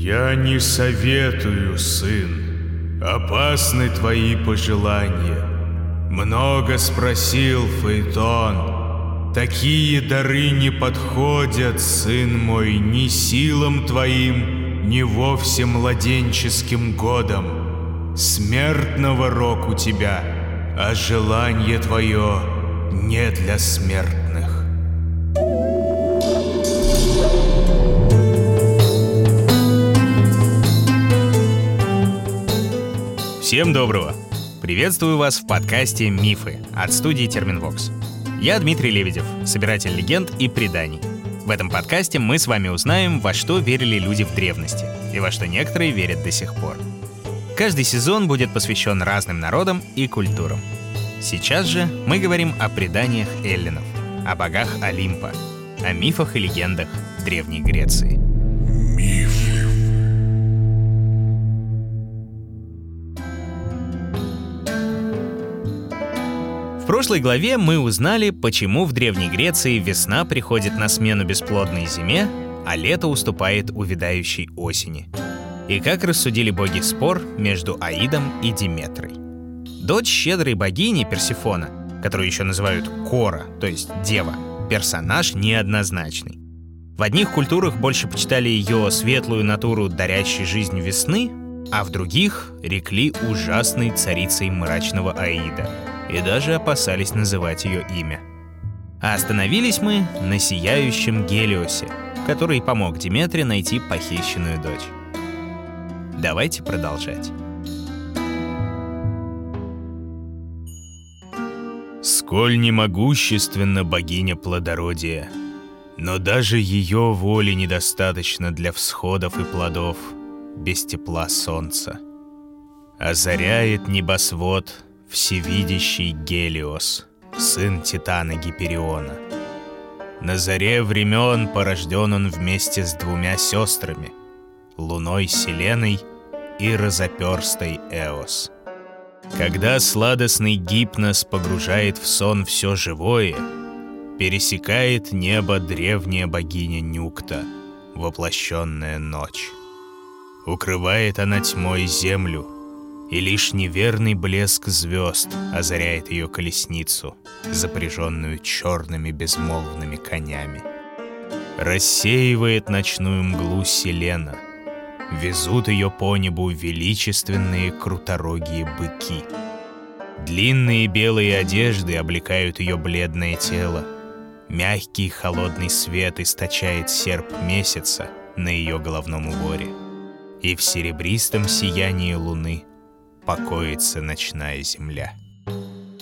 Я не советую, сын. Опасны твои пожелания. Много спросил Фейтон. Такие дары не подходят, сын мой, ни силам твоим, ни вовсе младенческим годом. Смертного рок у тебя, а желание твое не для смертных. Всем доброго! Приветствую вас в подкасте «Мифы» от студии Терминвокс. Я Дмитрий Лебедев, собиратель легенд и преданий. В этом подкасте мы с вами узнаем, во что верили люди в древности и во что некоторые верят до сих пор. Каждый сезон будет посвящен разным народам и культурам. Сейчас же мы говорим о преданиях эллинов, о богах Олимпа, о мифах и легендах Древней Греции. В прошлой главе мы узнали, почему в Древней Греции весна приходит на смену бесплодной зиме, а лето уступает увядающей осени. И как рассудили боги спор между Аидом и Диметрой. Дочь щедрой богини Персифона, которую еще называют Кора, то есть Дева, персонаж неоднозначный. В одних культурах больше почитали ее светлую натуру, дарящей жизнь весны, а в других рекли ужасной царицей мрачного Аида и даже опасались называть ее имя. А остановились мы на сияющем Гелиосе, который помог Диметре найти похищенную дочь. Давайте продолжать. Сколь немогущественна богиня плодородия, но даже ее воли недостаточно для всходов и плодов без тепла солнца. Озаряет небосвод всевидящий Гелиос, сын Титана Гипериона. На заре времен порожден он вместе с двумя сестрами, луной Селеной и разоперстой Эос. Когда сладостный гипноз погружает в сон все живое, пересекает небо древняя богиня Нюкта, воплощенная ночь. Укрывает она тьмой землю, и лишь неверный блеск звезд озаряет ее колесницу, запряженную черными безмолвными конями. Рассеивает ночную мглу Селена — Везут ее по небу величественные круторогие быки. Длинные белые одежды облекают ее бледное тело. Мягкий холодный свет источает серп месяца на ее головном уборе. И в серебристом сиянии луны покоится ночная земля.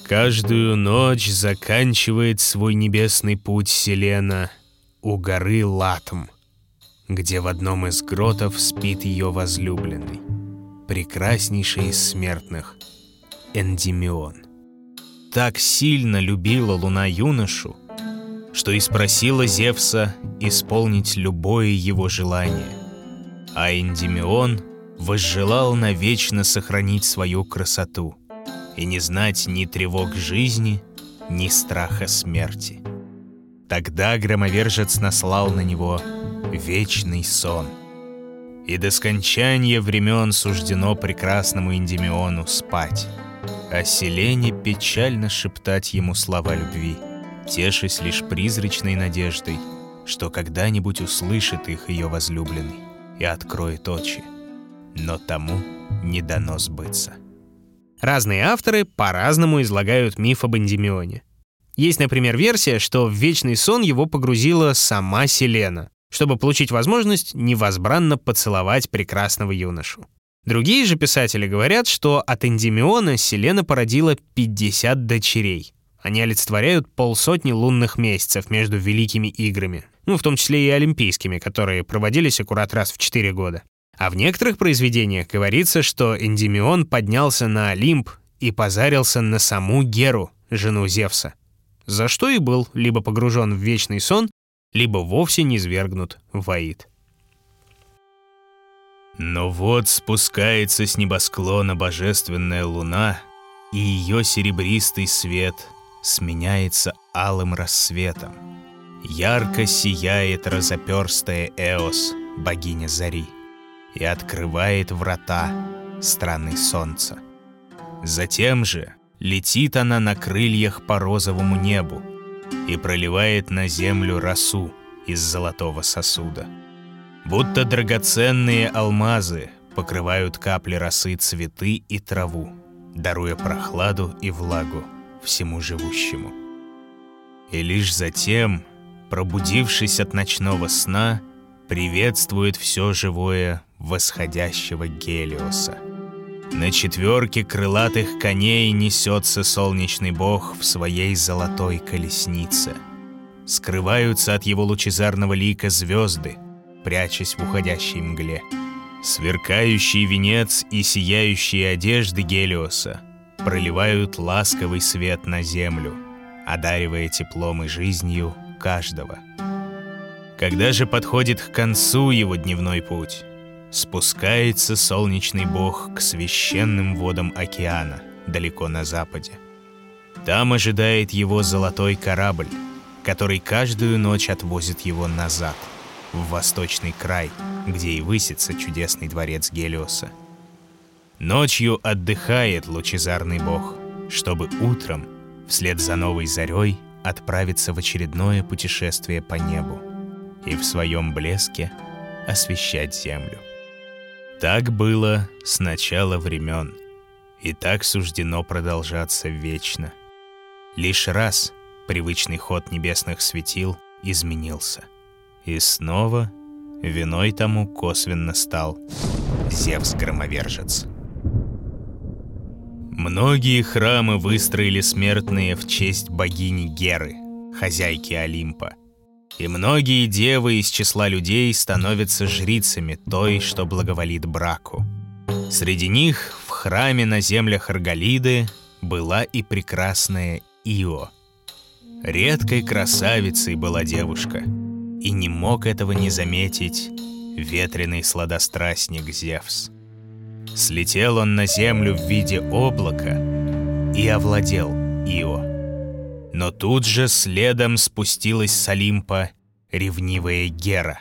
Каждую ночь заканчивает свой небесный путь Селена у горы Латм — где в одном из гротов спит ее возлюбленный, прекраснейший из смертных, Эндимион. Так сильно любила луна юношу, что и спросила Зевса исполнить любое его желание. А Эндимион возжелал навечно сохранить свою красоту и не знать ни тревог жизни, ни страха смерти. Тогда громовержец наслал на него вечный сон. И до скончания времен суждено прекрасному Индимиону спать, а Селене печально шептать ему слова любви, тешась лишь призрачной надеждой, что когда-нибудь услышит их ее возлюбленный и откроет очи. Но тому не дано сбыться. Разные авторы по-разному излагают миф об Эндимионе. Есть, например, версия, что в вечный сон его погрузила сама Селена, чтобы получить возможность невозбранно поцеловать прекрасного юношу. Другие же писатели говорят, что от Эндимиона Селена породила 50 дочерей. Они олицетворяют полсотни лунных месяцев между Великими Играми, ну, в том числе и Олимпийскими, которые проводились аккурат раз в 4 года. А в некоторых произведениях говорится, что Эндимион поднялся на Олимп и позарился на саму Геру, жену Зевса, за что и был либо погружен в вечный сон, либо вовсе не свергнут в Аид. Но вот спускается с небосклона божественная луна, и ее серебристый свет сменяется алым рассветом. Ярко сияет разоперстая Эос, богиня Зари. И открывает врата страны солнца. Затем же летит она на крыльях по розовому небу и проливает на землю росу из золотого сосуда. Будто драгоценные алмазы покрывают капли росы цветы и траву, даруя прохладу и влагу всему живущему. И лишь затем, пробудившись от ночного сна, приветствует все живое восходящего Гелиоса. На четверке крылатых коней несется солнечный бог в своей золотой колеснице. Скрываются от его лучезарного лика звезды, прячась в уходящей мгле. Сверкающий венец и сияющие одежды Гелиоса проливают ласковый свет на землю, одаривая теплом и жизнью каждого. Когда же подходит к концу его дневной путь, спускается солнечный бог к священным водам океана, далеко на западе. Там ожидает его золотой корабль, который каждую ночь отвозит его назад, в восточный край, где и высится чудесный дворец Гелиоса. Ночью отдыхает лучезарный бог, чтобы утром, вслед за новой зарей, отправиться в очередное путешествие по небу и в своем блеске освещать землю. Так было с начала времен, и так суждено продолжаться вечно. Лишь раз привычный ход небесных светил изменился. И снова виной тому косвенно стал Зевс-громовержец. Многие храмы выстроили смертные в честь богини Геры, хозяйки Олимпа — и многие девы из числа людей становятся жрицами той, что благоволит браку. Среди них в храме на землях Арголиды была и прекрасная Ио. Редкой красавицей была девушка, и не мог этого не заметить ветреный сладострастник Зевс. Слетел он на землю в виде облака и овладел Ио. Но тут же следом спустилась с Олимпа ревнивая Гера.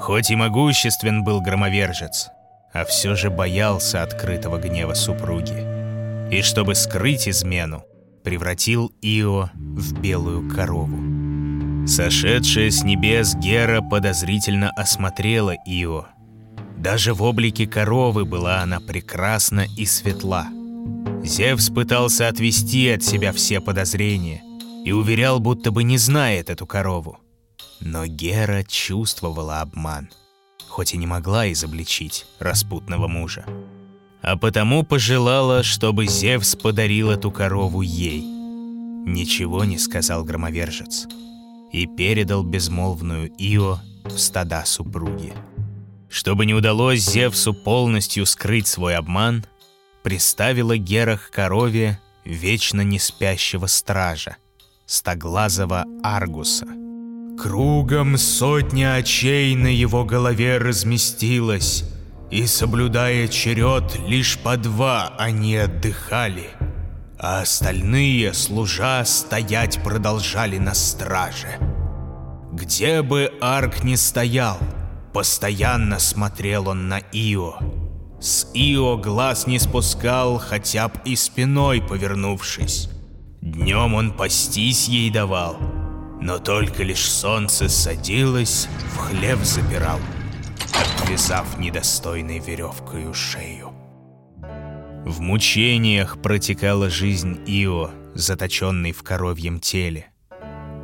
Хоть и могуществен был громовержец, а все же боялся открытого гнева супруги. И чтобы скрыть измену, превратил Ио в белую корову. Сошедшая с небес Гера подозрительно осмотрела Ио. Даже в облике коровы была она прекрасна и светла – Зевс пытался отвести от себя все подозрения и уверял, будто бы не знает эту корову. Но Гера чувствовала обман, хоть и не могла изобличить распутного мужа. А потому пожелала, чтобы Зевс подарил эту корову ей. Ничего не сказал громовержец и передал безмолвную Ио в стада супруги. Чтобы не удалось Зевсу полностью скрыть свой обман – приставила Гера к корове вечно не спящего стража, стоглазого Аргуса. Кругом сотня очей на его голове разместилась, и, соблюдая черед, лишь по два они отдыхали, а остальные, служа, стоять продолжали на страже. Где бы Арк ни стоял, постоянно смотрел он на Ио — с Ио глаз не спускал, хотя б и спиной повернувшись. Днем он пастись ей давал, но только лишь солнце садилось, в хлеб забирал, обвязав недостойной веревкою шею. В мучениях протекала жизнь Ио, заточенной в коровьем теле.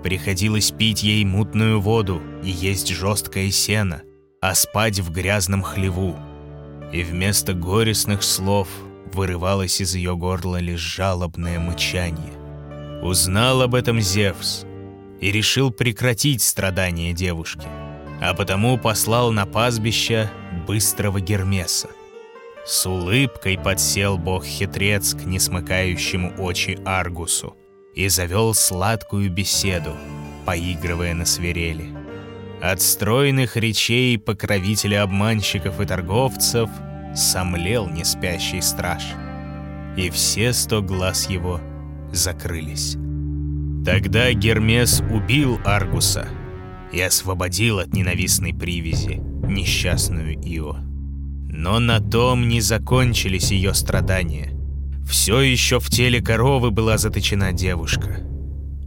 Приходилось пить ей мутную воду и есть жесткое сено, а спать в грязном хлеву, и вместо горестных слов вырывалось из ее горла лишь жалобное мычание. Узнал об этом Зевс и решил прекратить страдания девушки, а потому послал на пастбище быстрого Гермеса. С улыбкой подсел бог-хитрец к несмыкающему очи Аргусу и завел сладкую беседу, поигрывая на свирели. От стройных речей покровителя обманщиков и торговцев сомлел неспящий страж, и все сто глаз его закрылись. Тогда Гермес убил Аргуса и освободил от ненавистной привязи несчастную Ио. Но на том не закончились ее страдания. Все еще в теле коровы была заточена девушка.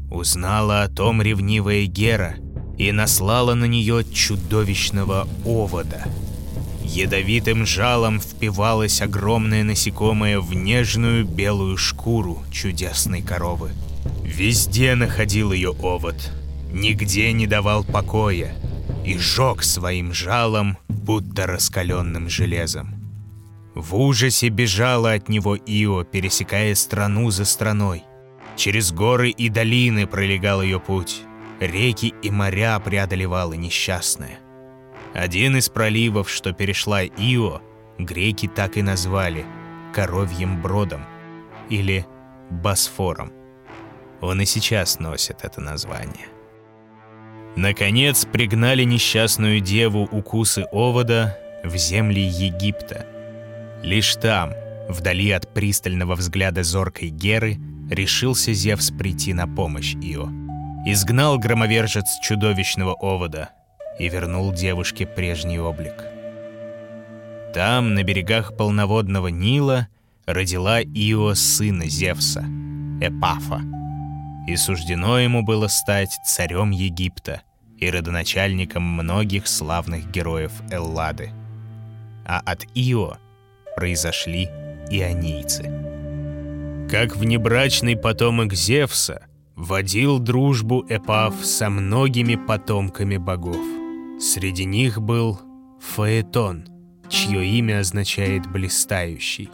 Узнала о том ревнивая Гера и наслала на нее чудовищного овода. Ядовитым жалом впивалось огромное насекомое в нежную белую шкуру чудесной коровы. Везде находил ее овод, нигде не давал покоя и жег своим жалом, будто раскаленным железом. В ужасе бежала от него Ио, пересекая страну за страной. Через горы и долины пролегал ее путь. Реки и моря преодолевала несчастная. Один из проливов, что перешла Ио, греки так и назвали Коровьим Бродом или Босфором. Он и сейчас носит это название. Наконец пригнали несчастную деву укусы овода в земли Египта – Лишь там, вдали от пристального взгляда зоркой Геры, решился Зевс прийти на помощь Ио. Изгнал громовержец чудовищного овода и вернул девушке прежний облик. Там, на берегах полноводного Нила, родила Ио сына Зевса, Эпафа. И суждено ему было стать царем Египта и родоначальником многих славных героев Эллады. А от Ио — произошли ионийцы. Как внебрачный потомок Зевса, водил дружбу Эпав со многими потомками богов. Среди них был Фаэтон, чье имя означает «блистающий».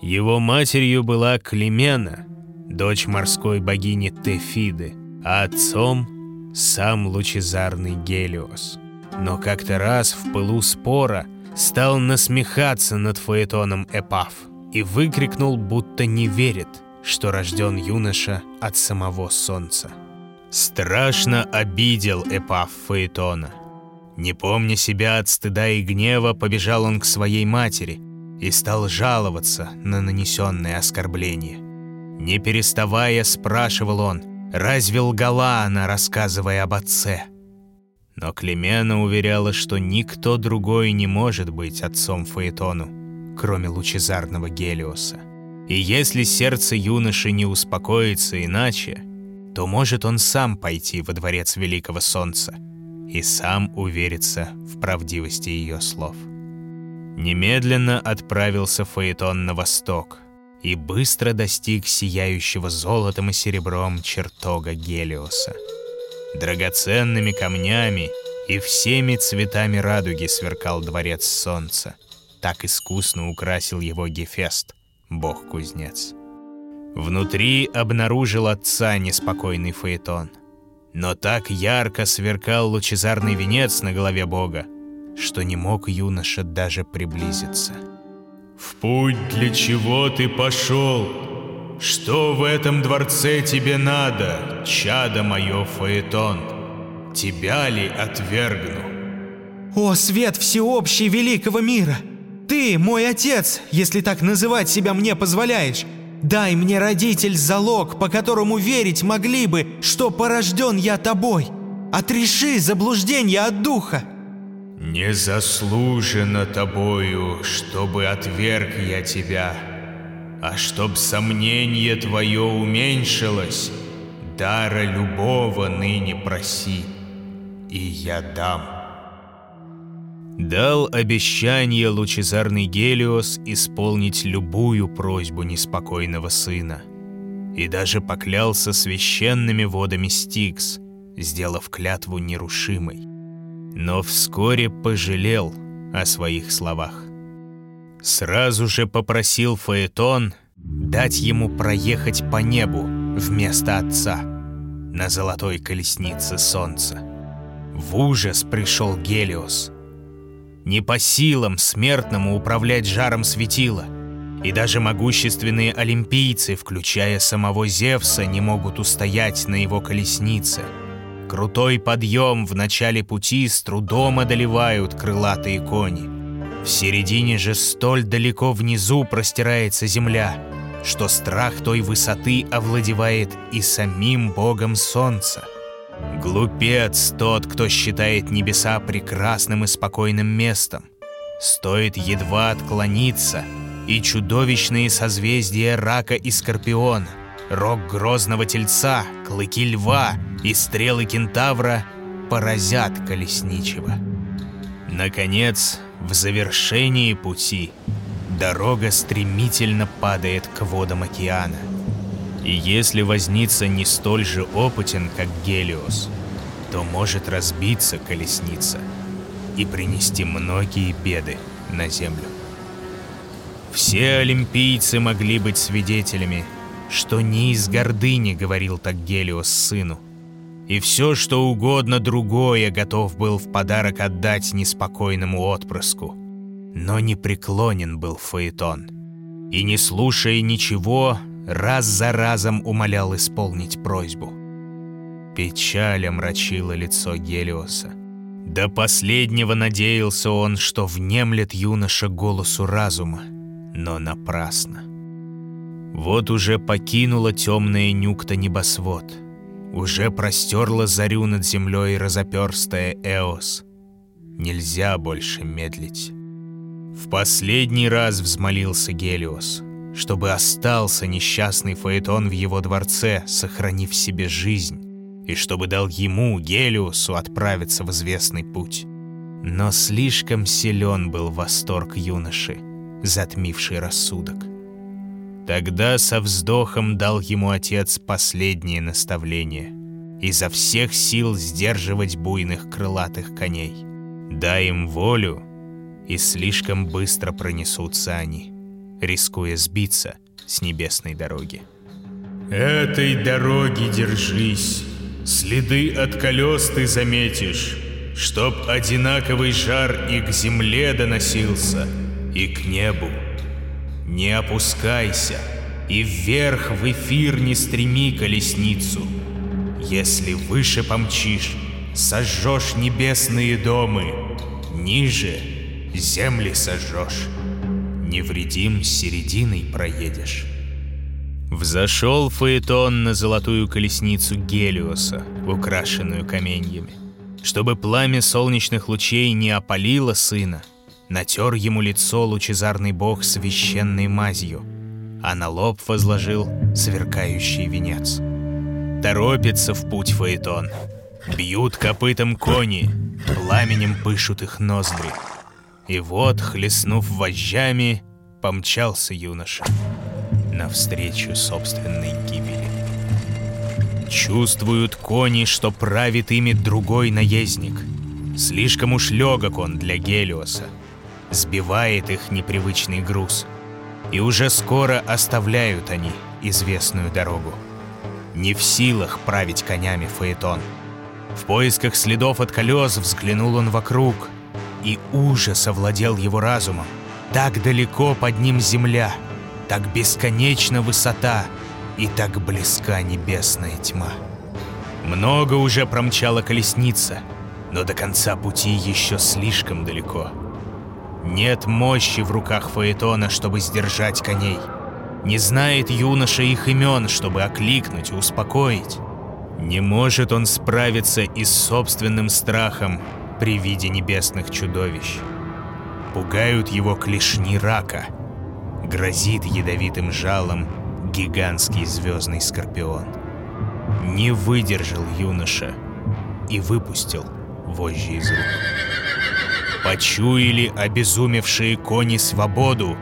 Его матерью была Климена, дочь морской богини Тефиды, а отцом — сам лучезарный Гелиос. Но как-то раз в пылу спора — стал насмехаться над фаэтоном Эпав и выкрикнул, будто не верит, что рожден юноша от самого солнца. Страшно обидел Эпав фаэтона. Не помня себя от стыда и гнева, побежал он к своей матери и стал жаловаться на нанесенное оскорбление. Не переставая, спрашивал он, разве лгала она, рассказывая об отце – но Клемена уверяла, что никто другой не может быть отцом Фаэтону, кроме лучезарного Гелиоса. И если сердце юноши не успокоится иначе, то может он сам пойти во дворец Великого Солнца и сам увериться в правдивости ее слов. Немедленно отправился Фаэтон на восток и быстро достиг сияющего золотом и серебром чертога Гелиоса — Драгоценными камнями и всеми цветами радуги сверкал дворец солнца. Так искусно украсил его Гефест, бог-кузнец. Внутри обнаружил отца неспокойный фаэтон. Но так ярко сверкал лучезарный венец на голове бога, что не мог юноша даже приблизиться. «В путь для чего ты пошел?» Что в этом дворце тебе надо, чадо мое Фаэтон? Тебя ли отвергну? О, свет всеобщий великого мира! Ты, мой отец, если так называть себя мне позволяешь, дай мне, родитель, залог, по которому верить могли бы, что порожден я тобой. Отреши заблуждение от духа. Не заслужено тобою, чтобы отверг я тебя, а чтоб сомнение твое уменьшилось, дара любого ныне проси, и я дам. Дал обещание лучезарный Гелиос исполнить любую просьбу неспокойного сына. И даже поклялся священными водами Стикс, сделав клятву нерушимой. Но вскоре пожалел о своих словах. Сразу же попросил Фаэтон дать ему проехать по небу вместо отца на золотой колеснице солнца. В ужас пришел Гелиос. Не по силам смертному управлять жаром светила, и даже могущественные олимпийцы, включая самого Зевса, не могут устоять на его колеснице. Крутой подъем в начале пути с трудом одолевают крылатые кони — в середине же столь далеко внизу простирается земля, что страх той высоты овладевает и самим богом солнца. Глупец тот, кто считает небеса прекрасным и спокойным местом. Стоит едва отклониться, и чудовищные созвездия рака и скорпиона, рог грозного тельца, клыки льва и стрелы кентавра поразят колесничего. Наконец, в завершении пути дорога стремительно падает к водам океана. И если возница не столь же опытен, как Гелиос, то может разбиться колесница и принести многие беды на землю. Все олимпийцы могли быть свидетелями, что не из гордыни говорил так Гелиос сыну, и все, что угодно другое готов был в подарок отдать неспокойному отпрыску. Но не преклонен был Фаэтон. И не слушая ничего, раз за разом умолял исполнить просьбу. Печаль омрачила лицо Гелиоса. До последнего надеялся он, что внемлет юноша голосу разума, но напрасно. Вот уже покинула темная нюкта небосвод — уже простерла зарю над землей разоперстая Эос. Нельзя больше медлить. В последний раз взмолился Гелиос, чтобы остался несчастный Фаэтон в его дворце, сохранив себе жизнь, и чтобы дал ему, Гелиосу, отправиться в известный путь. Но слишком силен был восторг юноши, затмивший рассудок. Тогда со вздохом дал ему отец последнее наставление — изо всех сил сдерживать буйных крылатых коней. Дай им волю, и слишком быстро пронесутся они, рискуя сбиться с небесной дороги. Этой дороги держись, следы от колес ты заметишь, чтоб одинаковый жар и к земле доносился, и к небу. Не опускайся и вверх в эфир не стреми колесницу. Если выше помчишь, сожжешь небесные домы, ниже земли сожжешь. Невредим серединой проедешь. Взошел Фаэтон на золотую колесницу Гелиоса, украшенную каменьями. Чтобы пламя солнечных лучей не опалило сына, натер ему лицо лучезарный бог священной мазью, а на лоб возложил сверкающий венец. Торопится в путь Фаэтон. Бьют копытом кони, пламенем пышут их ноздри. И вот, хлестнув вожжами, помчался юноша навстречу собственной гибели. Чувствуют кони, что правит ими другой наездник. Слишком уж легок он для Гелиоса сбивает их непривычный груз. И уже скоро оставляют они известную дорогу. Не в силах править конями Фаэтон. В поисках следов от колес взглянул он вокруг, и ужас овладел его разумом. Так далеко под ним земля, так бесконечна высота, и так близка небесная тьма. Много уже промчала колесница, но до конца пути еще слишком далеко. Нет мощи в руках Фаэтона, чтобы сдержать коней. Не знает юноша их имен, чтобы окликнуть и успокоить. Не может он справиться и с собственным страхом при виде небесных чудовищ. Пугают его клешни рака. Грозит ядовитым жалом гигантский звездный скорпион. Не выдержал юноша и выпустил вожжи из рук. Почуяли обезумевшие кони свободу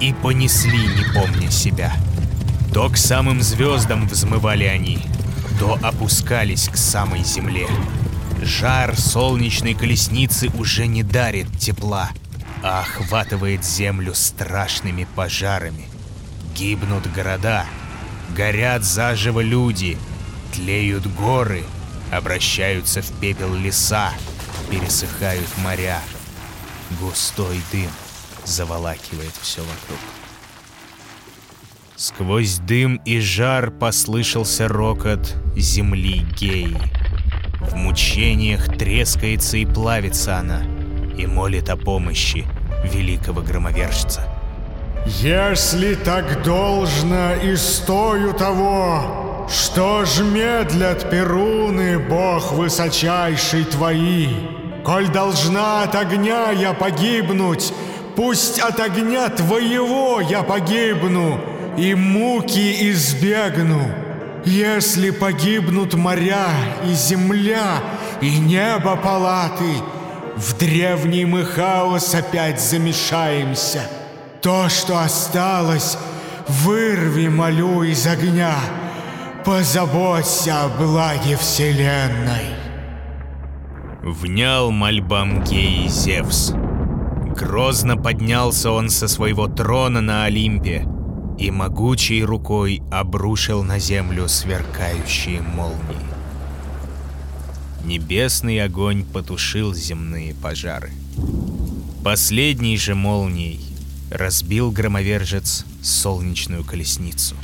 и понесли, не помня себя. То к самым звездам взмывали они, то опускались к самой земле. Жар солнечной колесницы уже не дарит тепла, а охватывает землю страшными пожарами. Гибнут города, горят заживо люди, тлеют горы, обращаются в пепел леса, пересыхают моря. Густой дым заволакивает все вокруг. Сквозь дым и жар послышался рокот земли геи. В мучениях трескается и плавится она, и молит о помощи великого громовержца. «Если так должно и стою того, что ж медлят перуны, бог высочайший твои, Коль должна от огня я погибнуть, пусть от огня твоего я погибну и муки избегну. Если погибнут моря и земля, и небо палаты, в древний мы хаос опять замешаемся. То, что осталось, вырви, молю, из огня. Позаботься о благе вселенной. Внял мольбам Геи Зевс. Грозно поднялся он со своего трона на Олимпе и могучей рукой обрушил на землю сверкающие молнии. Небесный огонь потушил земные пожары. Последней же молнией разбил громовержец солнечную колесницу.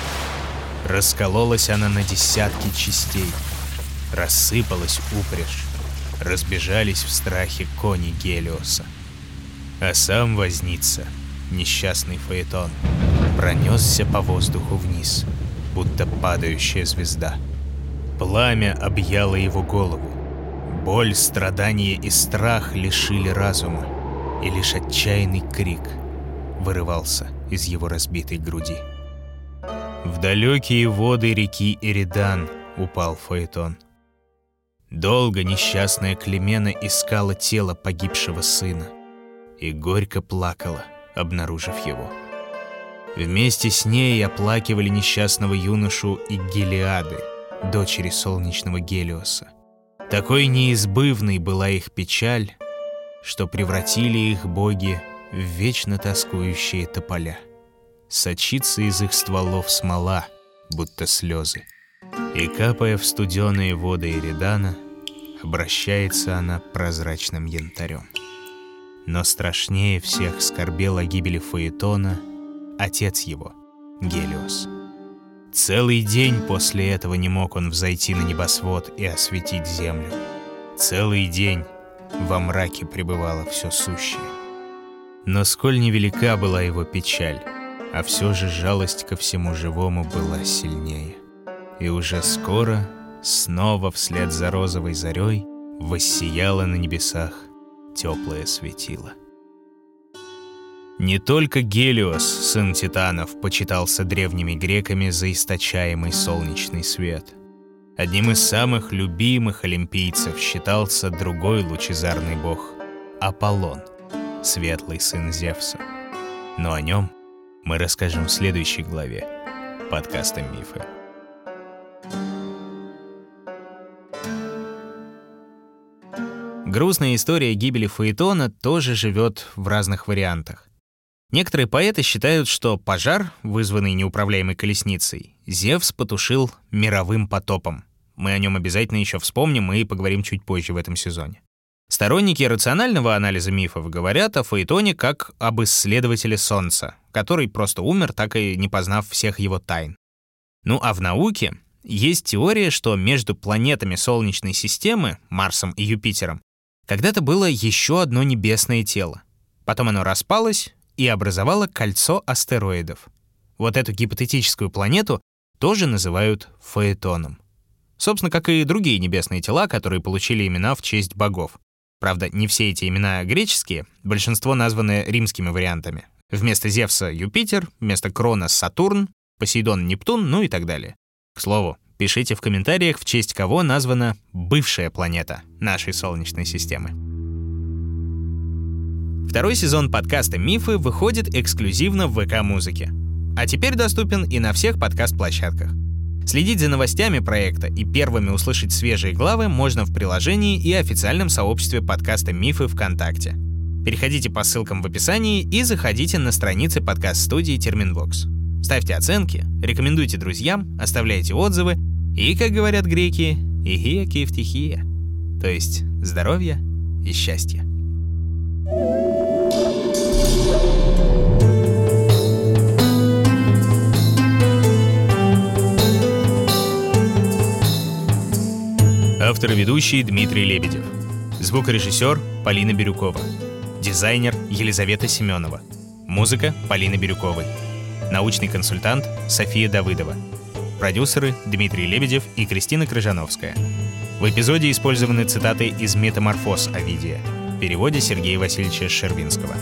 Раскололась она на десятки частей, рассыпалась упряжь, разбежались в страхе кони Гелиоса. А сам возница, несчастный Фаэтон, пронесся по воздуху вниз, будто падающая звезда. Пламя объяло его голову. Боль, страдание и страх лишили разума, и лишь отчаянный крик вырывался из его разбитой груди. В далекие воды реки Эридан упал Фаэтон. Долго несчастная Клемена искала тело погибшего сына и горько плакала, обнаружив его. Вместе с ней оплакивали несчастного юношу и Гелиады, дочери солнечного Гелиоса. Такой неизбывной была их печаль, что превратили их боги в вечно тоскующие тополя. Сочится из их стволов смола, будто слезы. И, капая в студеные воды Эридана, обращается она прозрачным янтарем. Но страшнее всех скорбел о гибели Фаэтона отец его, Гелиос. Целый день после этого не мог он взойти на небосвод и осветить землю. Целый день во мраке пребывало все сущее. Но сколь невелика была его печаль, а все же жалость ко всему живому была сильнее. И уже скоро, снова вслед за розовой зарей, воссияло на небесах теплое светило. Не только Гелиос, сын титанов, почитался древними греками за источаемый солнечный свет. Одним из самых любимых олимпийцев считался другой лучезарный бог — Аполлон, светлый сын Зевса. Но о нем мы расскажем в следующей главе подкаста «Мифы». Грустная история гибели Фаэтона тоже живет в разных вариантах. Некоторые поэты считают, что пожар, вызванный неуправляемой колесницей, Зевс потушил мировым потопом. Мы о нем обязательно еще вспомним и поговорим чуть позже в этом сезоне. Сторонники рационального анализа мифов говорят о Фаэтоне как об исследователе Солнца, который просто умер, так и не познав всех его тайн. Ну а в науке есть теория, что между планетами Солнечной системы, Марсом и Юпитером, когда-то было еще одно небесное тело. Потом оно распалось, и образовала кольцо астероидов. Вот эту гипотетическую планету тоже называют Фаэтоном. Собственно, как и другие небесные тела, которые получили имена в честь богов. Правда, не все эти имена греческие, большинство названы римскими вариантами. Вместо Зевса — Юпитер, вместо Крона — Сатурн, Посейдон — Нептун, ну и так далее. К слову, пишите в комментариях, в честь кого названа бывшая планета нашей Солнечной системы. Второй сезон подкаста «Мифы» выходит эксклюзивно в ВК-музыке. А теперь доступен и на всех подкаст-площадках. Следить за новостями проекта и первыми услышать свежие главы можно в приложении и официальном сообществе подкаста «Мифы» ВКонтакте. Переходите по ссылкам в описании и заходите на страницы подкаст-студии Терминвокс. Ставьте оценки, рекомендуйте друзьям, оставляйте отзывы и, как говорят греки, «игия кифтихия», то есть здоровья и счастья. Автор и ведущий Дмитрий Лебедев. Звукорежиссер Полина Бирюкова. Дизайнер Елизавета Семенова. Музыка Полины Бирюковой. Научный консультант София Давыдова. Продюсеры Дмитрий Лебедев и Кристина Крыжановская. В эпизоде использованы цитаты из «Метаморфоз Овидия» в переводе Сергея Васильевича Шервинского.